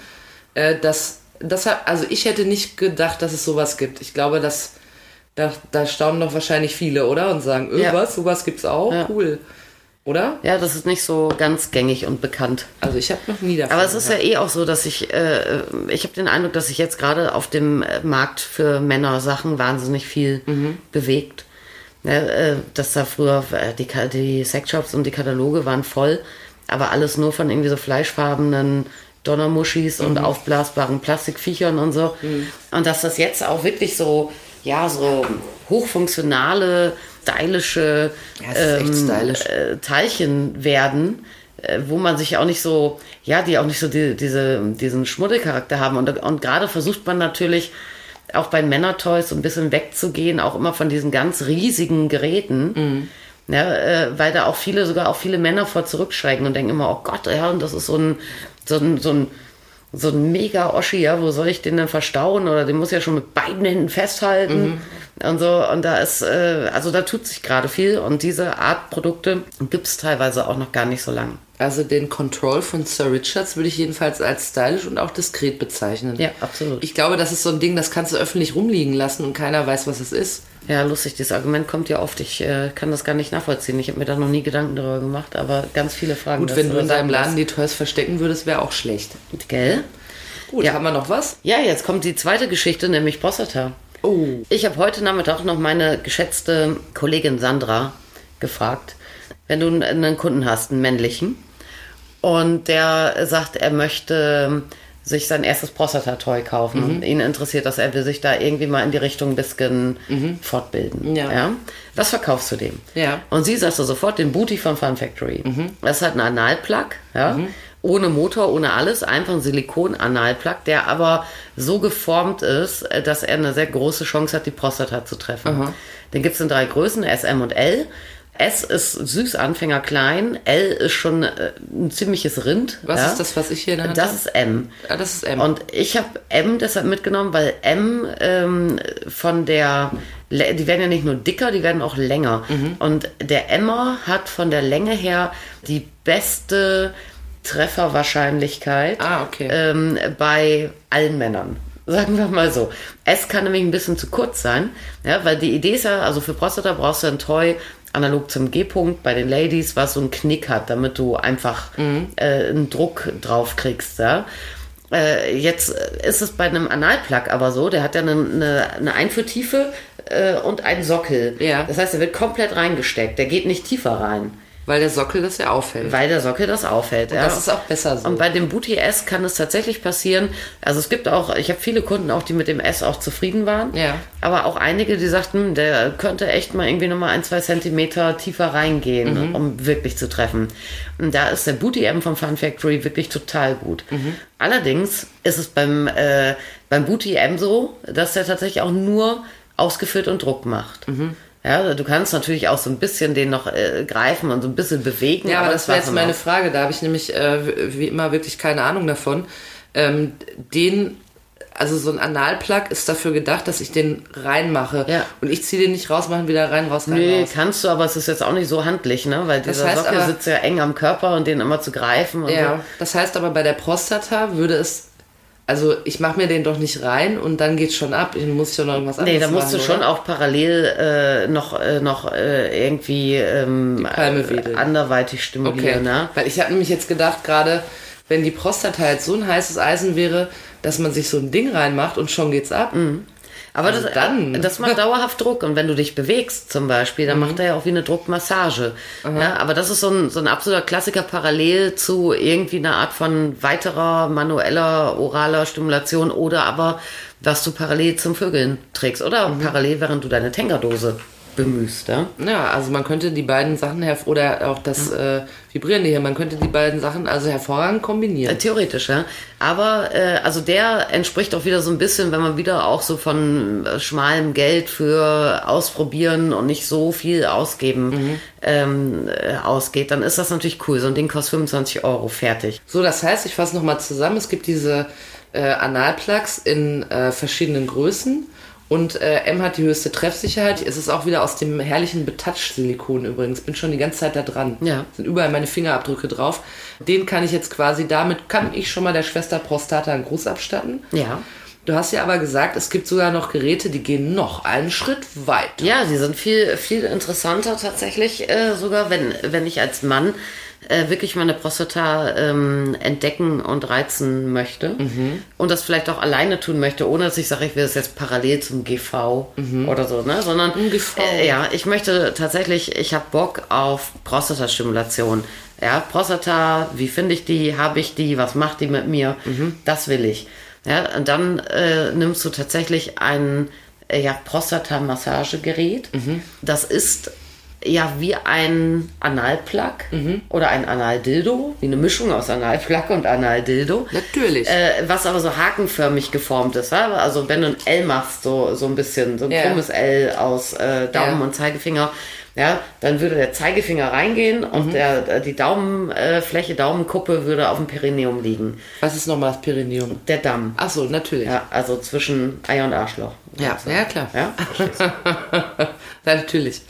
äh, dass das also ich hätte nicht gedacht, dass es sowas gibt. Ich glaube, dass da, da staunen doch wahrscheinlich viele, oder? Und sagen, äh, Ja. was, sowas gibt's auch? Ja. Cool. Oder? Ja, das ist nicht so ganz gängig und bekannt. Also ich habe noch nie davon Aber es ist ja gehört. eh auch so, dass ich, äh, ich habe den Eindruck, dass sich jetzt gerade auf dem äh, Markt für Männer Sachen wahnsinnig viel bewegt. Ja, äh, dass da früher äh, die, die Sexshops und die Kataloge waren voll, aber alles nur von irgendwie so fleischfarbenen Donnermuschis und aufblasbaren Plastikviechern und so. Und dass das jetzt auch wirklich so, ja, so hochfunktionale, stylische Ja, echt stylisch. äh, Teilchen werden, äh, wo man sich auch nicht so, ja, die auch nicht so die, diese, diesen Schmuddelcharakter haben. Und, und gerade versucht man natürlich auch bei Männertoys so ein bisschen wegzugehen, auch immer von diesen ganz riesigen Geräten. Ja, äh, weil da auch viele, sogar auch viele Männer vor zurückschrecken und denken immer, oh Gott, ja, und das ist so ein, so ein, so ein, so ein mega Oschi, ja, wo soll ich den denn verstauen? Oder den muss ich ja schon mit beiden Händen festhalten. Und so, und da ist, äh, also da tut sich gerade viel und diese Art Produkte gibt es teilweise auch noch gar nicht so lang. Also den Control von Sir Richards würde ich jedenfalls als stylisch und auch diskret bezeichnen. Ja, absolut. Ich glaube, das ist so ein Ding, das kannst du öffentlich rumliegen lassen und keiner weiß, was es ist. Ja, lustig, dieses Argument kommt ja oft. Ich äh, kann das gar nicht nachvollziehen. Ich habe mir da noch nie Gedanken darüber gemacht, aber ganz viele Fragen. Gut, wenn du in deinem Laden die Toys verstecken würdest, wäre auch schlecht. Gell? Gut, Ja. haben wir noch was? Ja, jetzt kommt die zweite Geschichte, nämlich Prostata. Oh. Ich habe heute Nachmittag noch meine geschätzte Kollegin Sandra gefragt, wenn du einen Kunden hast, einen männlichen, und der sagt, er möchte sich sein erstes Prostata-Toy kaufen. Und ihn interessiert das, er will sich da irgendwie mal in die Richtung ein bisschen fortbilden. Ja. Was verkaufst du dem? Ja. Und sie sagte sofort den Booty von Fun Factory. Das ist halt ein Analplug, ja. Ohne Motor, ohne alles, einfach ein Silikon-Analplug, der aber so geformt ist, äh, dass er eine sehr große Chance hat, die Prostata zu treffen. Den gibt es in drei Größen, S, M und L. S ist süß, Anfänger klein. L ist schon äh, ein ziemliches Rind. Was ja. ist das, was ich hier in der Hand Das ist M. Ah, das ist M. Und ich habe M deshalb mitgenommen, weil M ähm, von der, die werden ja nicht nur dicker, die werden auch länger. Mhm. Und der Emmer hat von der Länge her die beste Trefferwahrscheinlichkeit Ah, okay. ähm, bei allen Männern. [LAUGHS] Sagen wir mal so. S kann nämlich ein bisschen zu kurz sein, ja, weil die Idee ist ja, also für Prostata brauchst du ein Toy analog zum G-Punkt bei den Ladies, was so einen Knick hat, damit du einfach äh, einen Druck drauf kriegst, ja. Äh, jetzt ist es bei einem Analplug aber so, der hat ja eine, eine, eine Einführtiefe äh, und einen Sockel. Ja. Das heißt, er wird komplett reingesteckt, der geht nicht tiefer rein. Weil der Sockel das ja auffällt. Weil der Sockel das auffällt. ja. das ist auch besser so. Und bei dem Booty S kann es tatsächlich passieren. Also es gibt auch, ich habe viele Kunden auch, die mit dem S auch zufrieden waren. Ja. Aber auch einige, die sagten, der könnte echt mal irgendwie nochmal ein, zwei Zentimeter tiefer reingehen, Mhm. um wirklich zu treffen. Und da ist der Booty M vom Fun Factory wirklich total gut. Mhm. Allerdings ist es beim, äh, beim Booty M so, dass der tatsächlich auch nur ausgeführt und Druck macht. Mhm. Ja, du kannst natürlich auch so ein bisschen den noch äh, greifen und so ein bisschen bewegen. Ja, aber das wäre jetzt meine. Frage. Da habe ich nämlich äh, wie immer wirklich keine Ahnung davon. Ähm, den, also so ein Analplug ist dafür gedacht, dass ich den reinmache. Ja. Und ich ziehe den nicht raus, mache ihn wieder rein, raus, rein, Nee, raus. kannst du, aber es ist jetzt auch nicht so handlich, ne? Weil dieser heißt Sockel aber- sitzt ja eng am Körper und den immer zu greifen Ja, so. das heißt aber bei der Prostata würde es, also ich mache mir den doch nicht rein und dann geht's schon ab. Ich muss ich doch noch irgendwas anderes Nee, da musst machen, du schon oder? auch parallel äh, noch, äh, noch äh, irgendwie ähm, äh, anderweitig Okay, stimulieren, ne? weil ich habe nämlich jetzt gedacht, gerade wenn die Prostata jetzt so ein heißes Eisen wäre, dass man sich so ein Ding reinmacht und schon geht's ab. Aber Also das, dann- das macht dauerhaft Druck. Und wenn du dich bewegst zum Beispiel, dann Mhm. macht er ja auch wie eine Druckmassage. Ja, aber das ist so ein, so ein absoluter Klassiker parallel zu irgendwie einer Art von weiterer manueller, oraler Stimulation oder aber was du parallel zum Vögeln trägst. Oder Mhm. parallel, während du deine Tenkerdose bemühst. Ja? Ja, also man könnte die beiden Sachen oder auch das äh, Vibrierende hier, man könnte die beiden Sachen also hervorragend kombinieren. Äh, Theoretisch, ja. Aber äh, also der entspricht auch wieder so ein bisschen, wenn man wieder auch so von äh, schmalem Geld für ausprobieren und nicht so viel ausgeben ähm, äh, ausgeht, dann ist das natürlich cool. So ein Ding kostet 25 Euro, fertig. So, das heißt, ich fasse nochmal zusammen, es gibt diese äh, Analplugs in äh, verschiedenen Größen und äh, M hat die höchste Treffsicherheit. Es ist auch wieder aus dem herrlichen Betouch-Silikon übrigens. Bin schon die ganze Zeit da dran. Ja. Sind überall meine Fingerabdrücke drauf. Den kann ich jetzt quasi, damit kann ich schon mal der Schwester Prostata einen Gruß abstatten. Ja. Du hast ja aber gesagt, es gibt sogar noch Geräte, die gehen noch einen Schritt weiter. Ja, die sind viel, viel interessanter tatsächlich, äh, sogar wenn, wenn ich als Mann äh, wirklich meine Prostata ähm, entdecken und reizen möchte und das vielleicht auch alleine tun möchte, ohne dass ich sage, ich will das jetzt parallel zum GV oder so, ne? Sondern. Äh, ja, ich möchte tatsächlich, ich habe Bock auf Prostatastimulation. Ja, Prostata, wie finde ich die, habe ich die, was macht die mit mir? Das will ich. Ja, und dann äh, nimmst du tatsächlich ein äh, ja, Prostata-Massagegerät. Das ist ja wie ein Analplug oder ein Analdildo, wie eine Mischung aus Analplug und Analdildo. Natürlich. Äh, was aber so hakenförmig geformt ist. Ja? Also wenn du ein L machst, so, so ein bisschen, so ein Ja. krummes L aus äh, Daumen Ja. und Zeigefinger, ja, dann würde der Zeigefinger reingehen und Mhm. der, die Daumenfläche, Daumenkuppe würde auf dem Perineum liegen. Was ist nochmal das Perineum? Der Damm. Ach so, natürlich. Ja, also zwischen Ei und Arschloch. Ja, ja klar. [LAUGHS] Ja, natürlich.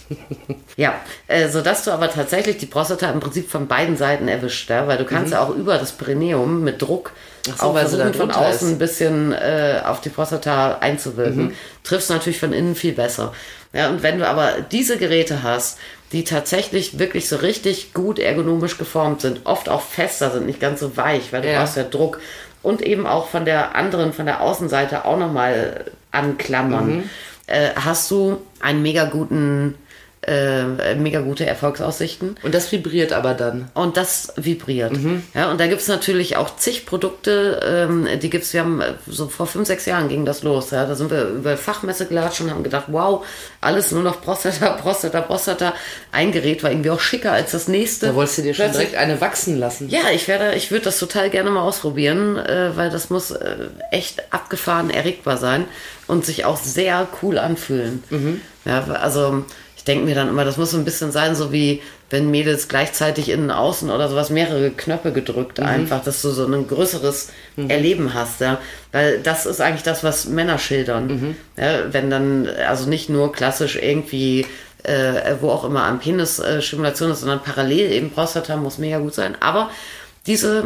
Ja, äh, sodass du aber tatsächlich die Prostata im Prinzip von beiden Seiten erwischt, ja? weil du kannst ja auch über das Perineum mit Druck Mhm. So, auch versuchen, von außen ist. ein bisschen äh, auf die Prostata einzuwirken. Mhm. Triffst natürlich von innen viel besser. Ja, und wenn du aber diese Geräte hast, die tatsächlich wirklich so richtig gut ergonomisch geformt sind, oft auch fester sind, nicht ganz so weich, weil du Ja. brauchst ja Druck und eben auch von der anderen, von der Außenseite auch nochmal anklammern, Mhm. äh, hast du einen mega guten, äh, mega gute Erfolgsaussichten. Und das vibriert aber dann. Und das vibriert. Mhm. Ja, und da gibt's natürlich auch zig Produkte, ähm, die gibt's, wir haben äh, so vor fünf, sechs Jahren ging das los. Ja, da sind wir über Fachmesse gelatscht und haben gedacht, wow, alles nur noch Prostata, [LAUGHS] Prostata, Prostata. Ein Gerät war irgendwie auch schicker als das nächste. Da wolltest du dir schon Plötzlich- direkt eine wachsen lassen. ja, ich werde, ich würde das total gerne mal ausprobieren, äh, weil das muss äh, echt abgefahren erregbar sein und sich auch sehr cool anfühlen. Ja, also ich denke mir dann immer, das muss so ein bisschen sein, so wie wenn Mädels gleichzeitig innen, außen oder sowas mehrere Knöpfe gedrückt einfach, dass du so ein größeres Erleben hast, ja. Weil das ist eigentlich das, was Männer schildern. Ja, wenn dann, also nicht nur klassisch irgendwie äh, wo auch immer am Penis äh, Stimulation ist, sondern parallel eben Prostata muss mega gut sein. Aber diese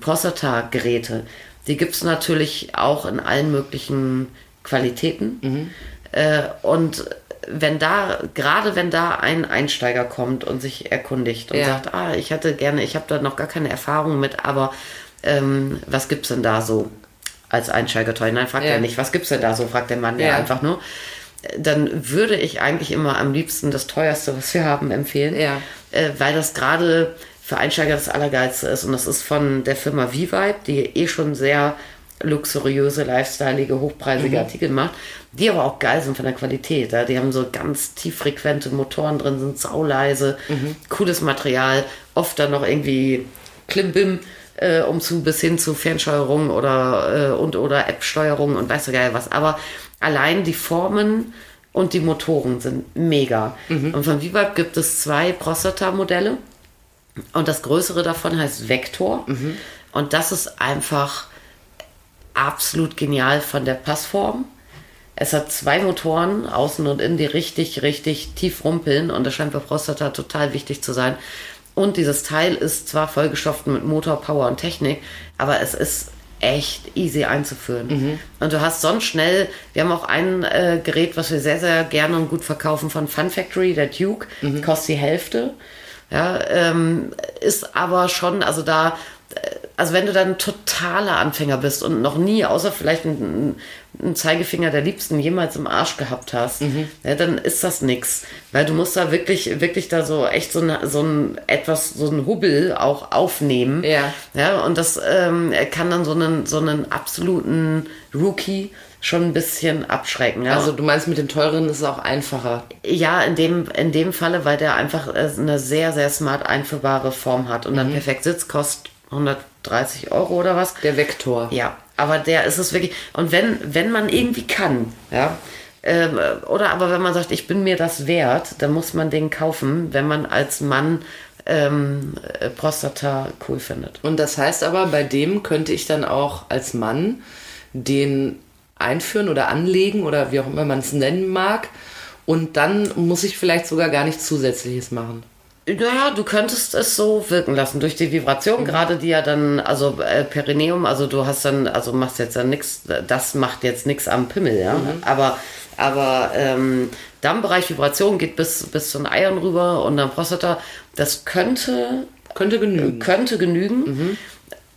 Prostata-Geräte, Die gibt's natürlich auch in allen möglichen Qualitäten. Äh, und wenn da, gerade wenn da ein Einsteiger kommt und sich erkundigt und Ja. sagt, ah, ich hätte gerne, ich habe da noch gar keine Erfahrung mit, aber ähm, was gibt's denn da so als Einsteigertoy? Nein, fragt Ja. er nicht, was gibt's denn da so, fragt der Mann ja, Ja. einfach nur. Dann würde ich eigentlich immer am liebsten das teuerste, was wir haben, empfehlen. Ja. Äh, weil das gerade für Einsteiger das Allergeilste ist. Und das ist von der Firma V-Vibe, die eh schon sehr luxuriöse, lifestyleige, hochpreisige Artikel macht, die aber auch geil sind von der Qualität. Ja? Die haben so ganz tieffrequente Motoren drin, sind sauleise, cooles Material, oft dann noch irgendwie Klimbim äh, um zu bis hin zu Fernsteuerung oder äh, und oder App-Steuerung und weiß der geil was. Aber allein die Formen und die Motoren sind mega. Und von V-Vibe gibt es zwei Prostata-Modelle. Und das größere davon heißt Vector. Und das ist einfach absolut genial von der Passform. Es hat zwei Motoren, außen und innen, die richtig, richtig tief rumpeln. Und das scheint bei Prostata total wichtig zu sein. Und dieses Teil ist zwar vollgestopft mit Motor, Power und Technik, aber es ist echt easy einzuführen. Und du hast sonst schnell, wir haben auch ein äh, Gerät, was wir sehr, sehr gerne und gut verkaufen von Fun Factory, der Duke, kostet die Hälfte. Ja, ähm, ist aber schon, also da, äh, also wenn du dann ein totaler Anfänger bist und noch nie, außer vielleicht ein, ein Zeigefinger der Liebsten jemals im Arsch gehabt hast, ja, dann ist das nix. Weil du musst da wirklich, wirklich da so echt so, eine, so ein etwas, so ein Hubbel auch aufnehmen. Ja. Ja, und das ähm, kann dann so einen, so einen absoluten Rookie schon ein bisschen abschrecken. Ja. Also du meinst, mit den teuren ist es auch einfacher. Ja, in dem, in dem Falle, weil der einfach äh, eine sehr, sehr smart einführbare Form hat und dann perfekt sitzt, kostet 130 Euro oder was. Der Vektor. Ja, aber der ist es wirklich. Und wenn, wenn man irgendwie kann, ja, ähm, oder aber wenn man sagt, ich bin mir das wert, dann muss man den kaufen, wenn man als Mann ähm, äh, Prostata cool findet. Und das heißt aber, bei dem könnte ich dann auch als Mann den einführen oder anlegen oder wie auch immer man es nennen mag. Und dann muss ich vielleicht sogar gar nichts Zusätzliches machen. Naja, du könntest es so wirken lassen durch die Vibration, gerade die ja dann, also äh, Perineum, also du hast dann, also machst jetzt dann nichts, das macht jetzt nichts am Pimmel, ja. Aber, aber ähm, Dammbereich Vibration geht bis, bis zu den Eiern rüber und dann Prostata, das könnte, Könnte genügen. könnte genügen.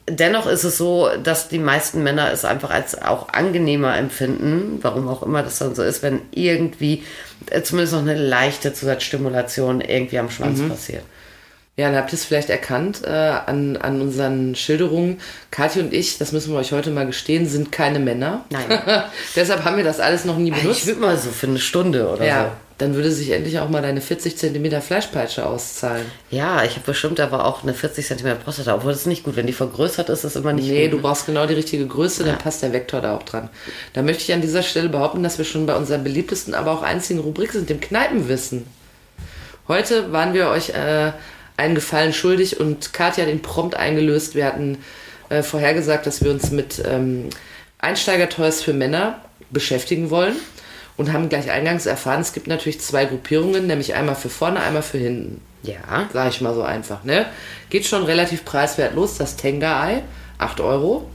Dennoch ist es so, dass die meisten Männer es einfach als auch angenehmer empfinden, warum auch immer das dann so ist, wenn irgendwie äh, zumindest noch eine leichte Zusatzstimulation irgendwie am Schwanz passiert. Ja, dann habt ihr es vielleicht erkannt äh, an, an unseren Schilderungen. Kathi und ich, das müssen wir euch heute mal gestehen, sind keine Männer. Nein. [LAUGHS] Deshalb haben wir das alles noch nie benutzt. Ich würde mal so für eine Stunde oder ja, dann würde sich endlich auch mal deine 40 Zentimeter Fleischpeitsche auszahlen. so. Ja, ich habe bestimmt aber auch eine 40 cm Prostata, obwohl das ist nicht gut. Wenn die vergrößert ist, ist immer nicht Nee, gut. du brauchst genau die richtige Größe, dann passt der Vektor da auch dran. Da möchte ich an dieser Stelle behaupten, dass wir schon bei unserer beliebtesten, aber auch einzigen Rubrik sind, dem Kneipenwissen. Heute waren wir euch äh, einen Gefallen schuldig und Katja hat ihn prompt eingelöst. Wir hatten äh, vorhergesagt, dass wir uns mit ähm, Einsteigertoys für Männer beschäftigen wollen und haben gleich eingangs erfahren, es gibt natürlich zwei Gruppierungen, nämlich einmal für vorne, einmal für hinten. Ja. Sag ich mal so einfach, ne? Geht schon relativ preiswert los, das Tenga-Ei, 8 Euro.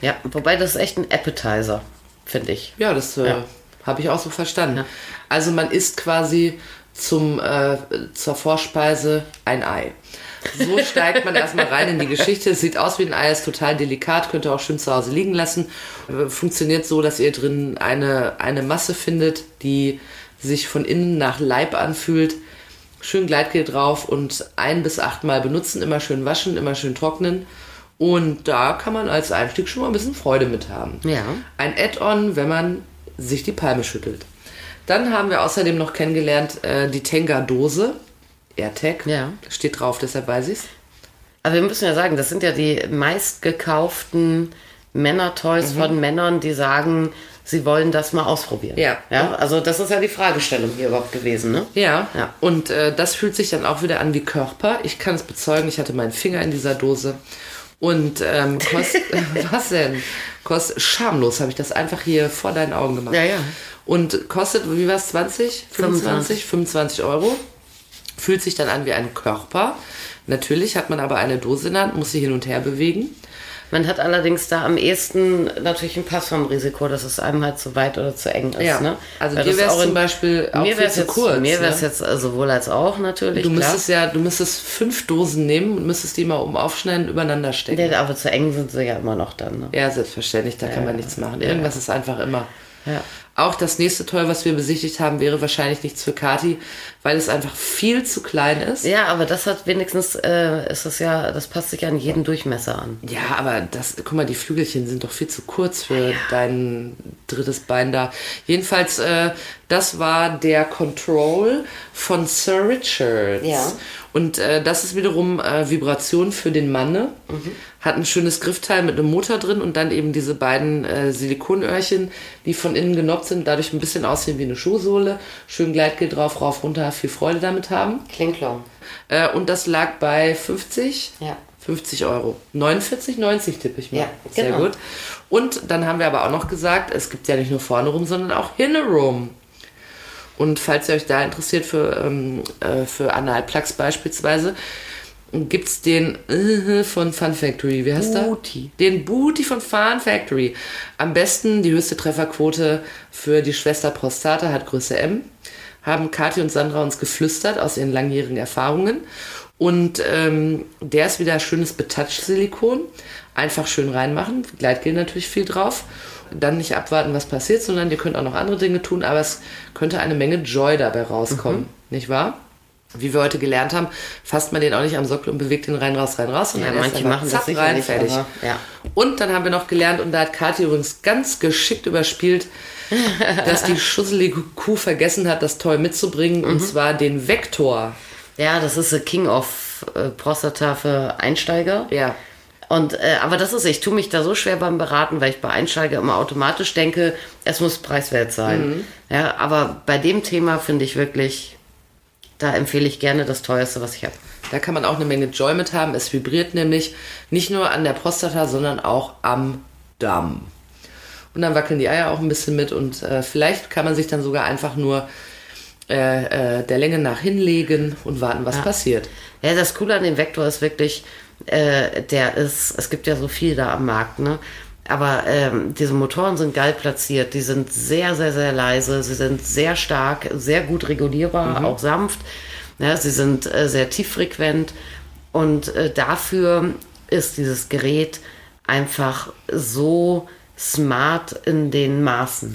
Ja, wobei das ist echt ein Appetizer, finde ich. Ja, das äh, Ja. habe ich auch so verstanden. Also man isst quasi zum, äh, zur Vorspeise ein Ei. So [LAUGHS] steigt man erstmal rein in die Geschichte. Es sieht aus wie ein Ei, ist total delikat, könnt ihr auch schön zu Hause liegen lassen. Äh, Funktioniert so, dass ihr drin eine, eine Masse findet, die sich von innen nach Leib anfühlt. Schön Gleitgel drauf und ein bis achtmal benutzen, immer schön waschen, immer schön trocknen. Und da kann man als Einstieg schon mal ein bisschen Freude mit haben. Ja. Ein Add-on, wenn man sich die Palme schüttelt. Dann haben wir außerdem noch kennengelernt äh, die Tenga-Dose. AirTag. Ja. Steht drauf, deshalb weiß ich's. Aber wir müssen ja sagen, das sind ja die meistgekauften Männertoys von Männern, die sagen, sie wollen das mal ausprobieren. Ja. ja. Also das ist ja die Fragestellung hier überhaupt gewesen, ne? Ja. Ja. Und äh, das fühlt sich dann auch wieder an wie Körper. Ich kann es bezeugen, ich hatte meinen Finger in dieser Dose. Und ähm, [LAUGHS] kostet, [LAUGHS] was denn? Kostet, schamlos habe ich das einfach hier vor deinen Augen gemacht. Ja, ja. Und kostet, wie war es, 20? 25? 25. 25 Euro. Fühlt sich dann an wie ein Körper. Natürlich hat man aber eine Dose in der Hand, muss sie hin und her bewegen. Man hat allerdings da am ehesten natürlich ein Pass vom Risiko, dass es einem halt zu weit oder zu eng ist. Ja. Ne? Also Weil dir auch in- zum Beispiel auch mir viel wär's zu jetzt, kurz, Mir wäre es ne? jetzt äh, sowohl als auch natürlich. Du klar. müsstest ja, du müsstest fünf Dosen nehmen und müsstest die mal oben aufschneiden und übereinander stecken. Nee, aber zu eng sind sie ja immer noch dann. Ne? Ja, selbstverständlich, da kann man nichts machen. Irgendwas ist einfach immer. Ja. Auch das nächste Toy, was wir besichtigt haben, wäre wahrscheinlich nichts für Kati, weil es einfach viel zu klein ist. Ja, aber das hat wenigstens, äh, ist das ja, das passt sich an jeden Durchmesser an. Ja, aber das, guck mal, die Flügelchen sind doch viel zu kurz für dein drittes Bein da. Jedenfalls, äh, das war der Control von Sir Richards. Ja. Und äh, das ist wiederum äh, Vibration für den Manne. Hat ein schönes Griffteil mit einem Motor drin und dann eben diese beiden äh, Silikonöhrchen, die von innen genoppt sind, dadurch ein bisschen aussehen wie eine Schuhsohle. Schön Gleitgel drauf, rauf, runter, viel Freude damit haben. Klinklong. Äh, und das lag bei 50? Ja. 50 Euro. 49, 90 tippe ich mal. Ja, Sehr genau. gut. Und dann haben wir aber auch noch gesagt, es gibt ja nicht nur vorne rum, sondern auch hinne rum. Und falls ihr euch da interessiert für, ähm, äh, für Analplugs beispielsweise, gibt's den äh, von Fun Factory. Wie heißt Booty. der? Den Booty von Fun Factory. Am besten die höchste Trefferquote für die Schwester Prostata hat Größe M. Haben Kathi und Sandra uns geflüstert aus ihren langjährigen Erfahrungen. Und ähm, der ist wieder schönes Betouch-Silikon. Einfach schön reinmachen. Gleitgel natürlich viel drauf. Dann nicht abwarten, was passiert, sondern ihr könnt auch noch andere Dinge tun, aber es könnte eine Menge Joy dabei rauskommen. Nicht wahr? Wie wir heute gelernt haben, fasst man den auch nicht am Sockel und bewegt den rein, raus, rein, raus. Ja, sondern erst manche machen das zack, sicher rein, nicht, fertig. aber, ja. Und dann haben wir noch gelernt, und da hat Kathi übrigens ganz geschickt überspielt, [LAUGHS] dass die schusselige Kuh vergessen hat, das Toy mitzubringen, Mhm. und zwar den Vektor. Ja, das ist the King of äh, Prostata für Einsteiger. Ja. Und äh, aber das ist, ich tue mich da so schwer beim Beraten, weil ich bei Einsteiger immer automatisch denke, es muss preiswert sein. Mhm. Ja, aber bei dem Thema finde ich wirklich, da empfehle ich gerne das teuerste, was ich habe. Da kann man auch eine Menge Joy mit haben. Es vibriert nämlich nicht nur an der Prostata, sondern auch am Damm. Und dann wackeln die Eier auch ein bisschen mit und äh, vielleicht kann man sich dann sogar einfach nur äh, äh, der Länge nach hinlegen und warten, was passiert. Ja, das Coole an dem Vektor ist wirklich, äh, der ist, es gibt ja so viel da am Markt, ne? Aber ähm, diese Motoren sind geil platziert, die sind sehr, sehr, sehr leise, sie sind sehr stark, sehr gut regulierbar, auch sanft. Ja, sie sind äh, sehr tieffrequent und äh, dafür ist dieses Gerät einfach so smart in den Maßen.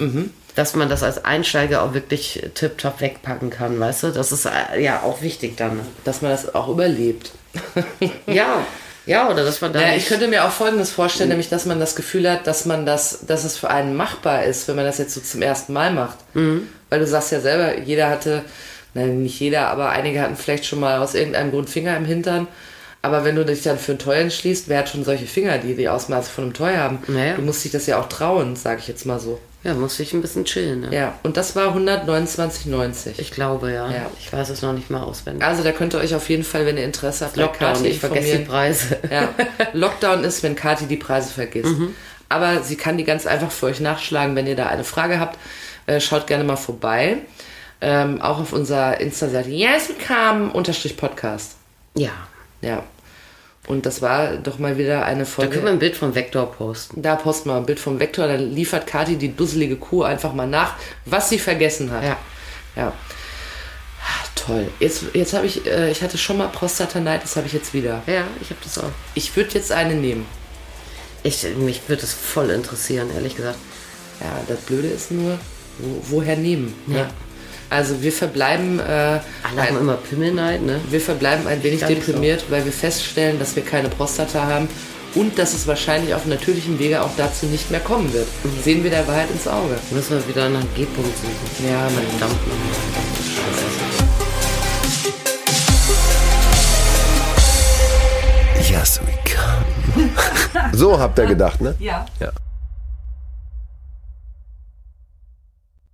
Dass man das als Einsteiger auch wirklich tipptopp wegpacken kann, weißt du? Das ist äh, ja auch wichtig dann. Dass man das auch überlebt. [LAUGHS] Ja, ja, oder dass man da Ja, nicht- ich könnte mir auch Folgendes vorstellen, nämlich, dass man das Gefühl hat, dass man das, dass es für einen machbar ist, wenn man das jetzt so zum ersten Mal macht. Weil du sagst ja selber, jeder hatte, nein, nicht jeder, aber einige hatten vielleicht schon mal aus irgendeinem Grund Finger im Hintern. Aber wenn du dich dann für ein Toy entschließt, wer hat schon solche Finger, die die Ausmaße von einem Toy haben? Naja. Du musst dich das ja auch trauen, sage ich jetzt mal so. Ja, muss ich ein bisschen chillen. Ne? Ja, und das war 129,90. Ich glaube, ja. Ja. Ich weiß es noch nicht mal auswendig. Also da könnt ihr euch auf jeden Fall, wenn ihr Interesse habt, Lockdown, Kathi ich vergesse die. Preise. [LAUGHS] Ja, Lockdown ist, wenn Kathi die Preise vergisst. Aber sie kann die ganz einfach für euch nachschlagen. Wenn ihr da eine Frage habt, äh, schaut gerne mal vorbei. Ähm, auch auf unserer Insta-Seite Yes, we come, unterstrich Podcast. Ja. Ja. Und das war doch mal wieder eine Da Folge. können wir ein Bild vom Vektor posten. Da posten wir ein Bild vom Vektor, dann liefert Kathi die dusselige Kuh einfach mal nach, was sie vergessen hat. Ja. Ja. Toll. Jetzt, jetzt habe ich, äh, ich hatte schon mal Prostata-Neid, habe ich jetzt wieder. Ja, ich habe das auch. Ich würde jetzt eine nehmen. Ich, mich würde es voll interessieren, ehrlich gesagt. Ja, das Blöde ist nur, wo, woher nehmen? Ja. Ne? Also wir verbleiben, äh, Alle haben ein, immer Pimmelneid, ne? wir verbleiben ein wenig nicht so. deprimiert, weil wir feststellen, dass wir keine Prostata haben und dass es wahrscheinlich auf natürlichem Wege auch dazu nicht mehr kommen wird. Mhm. Sehen wir der Wahrheit ins Auge. Müssen wir wieder nach G-Punkt suchen. Ja. Verdammt nochmal. Yes, we come. [LAUGHS] So habt ihr gedacht, ne? Ja. Ja.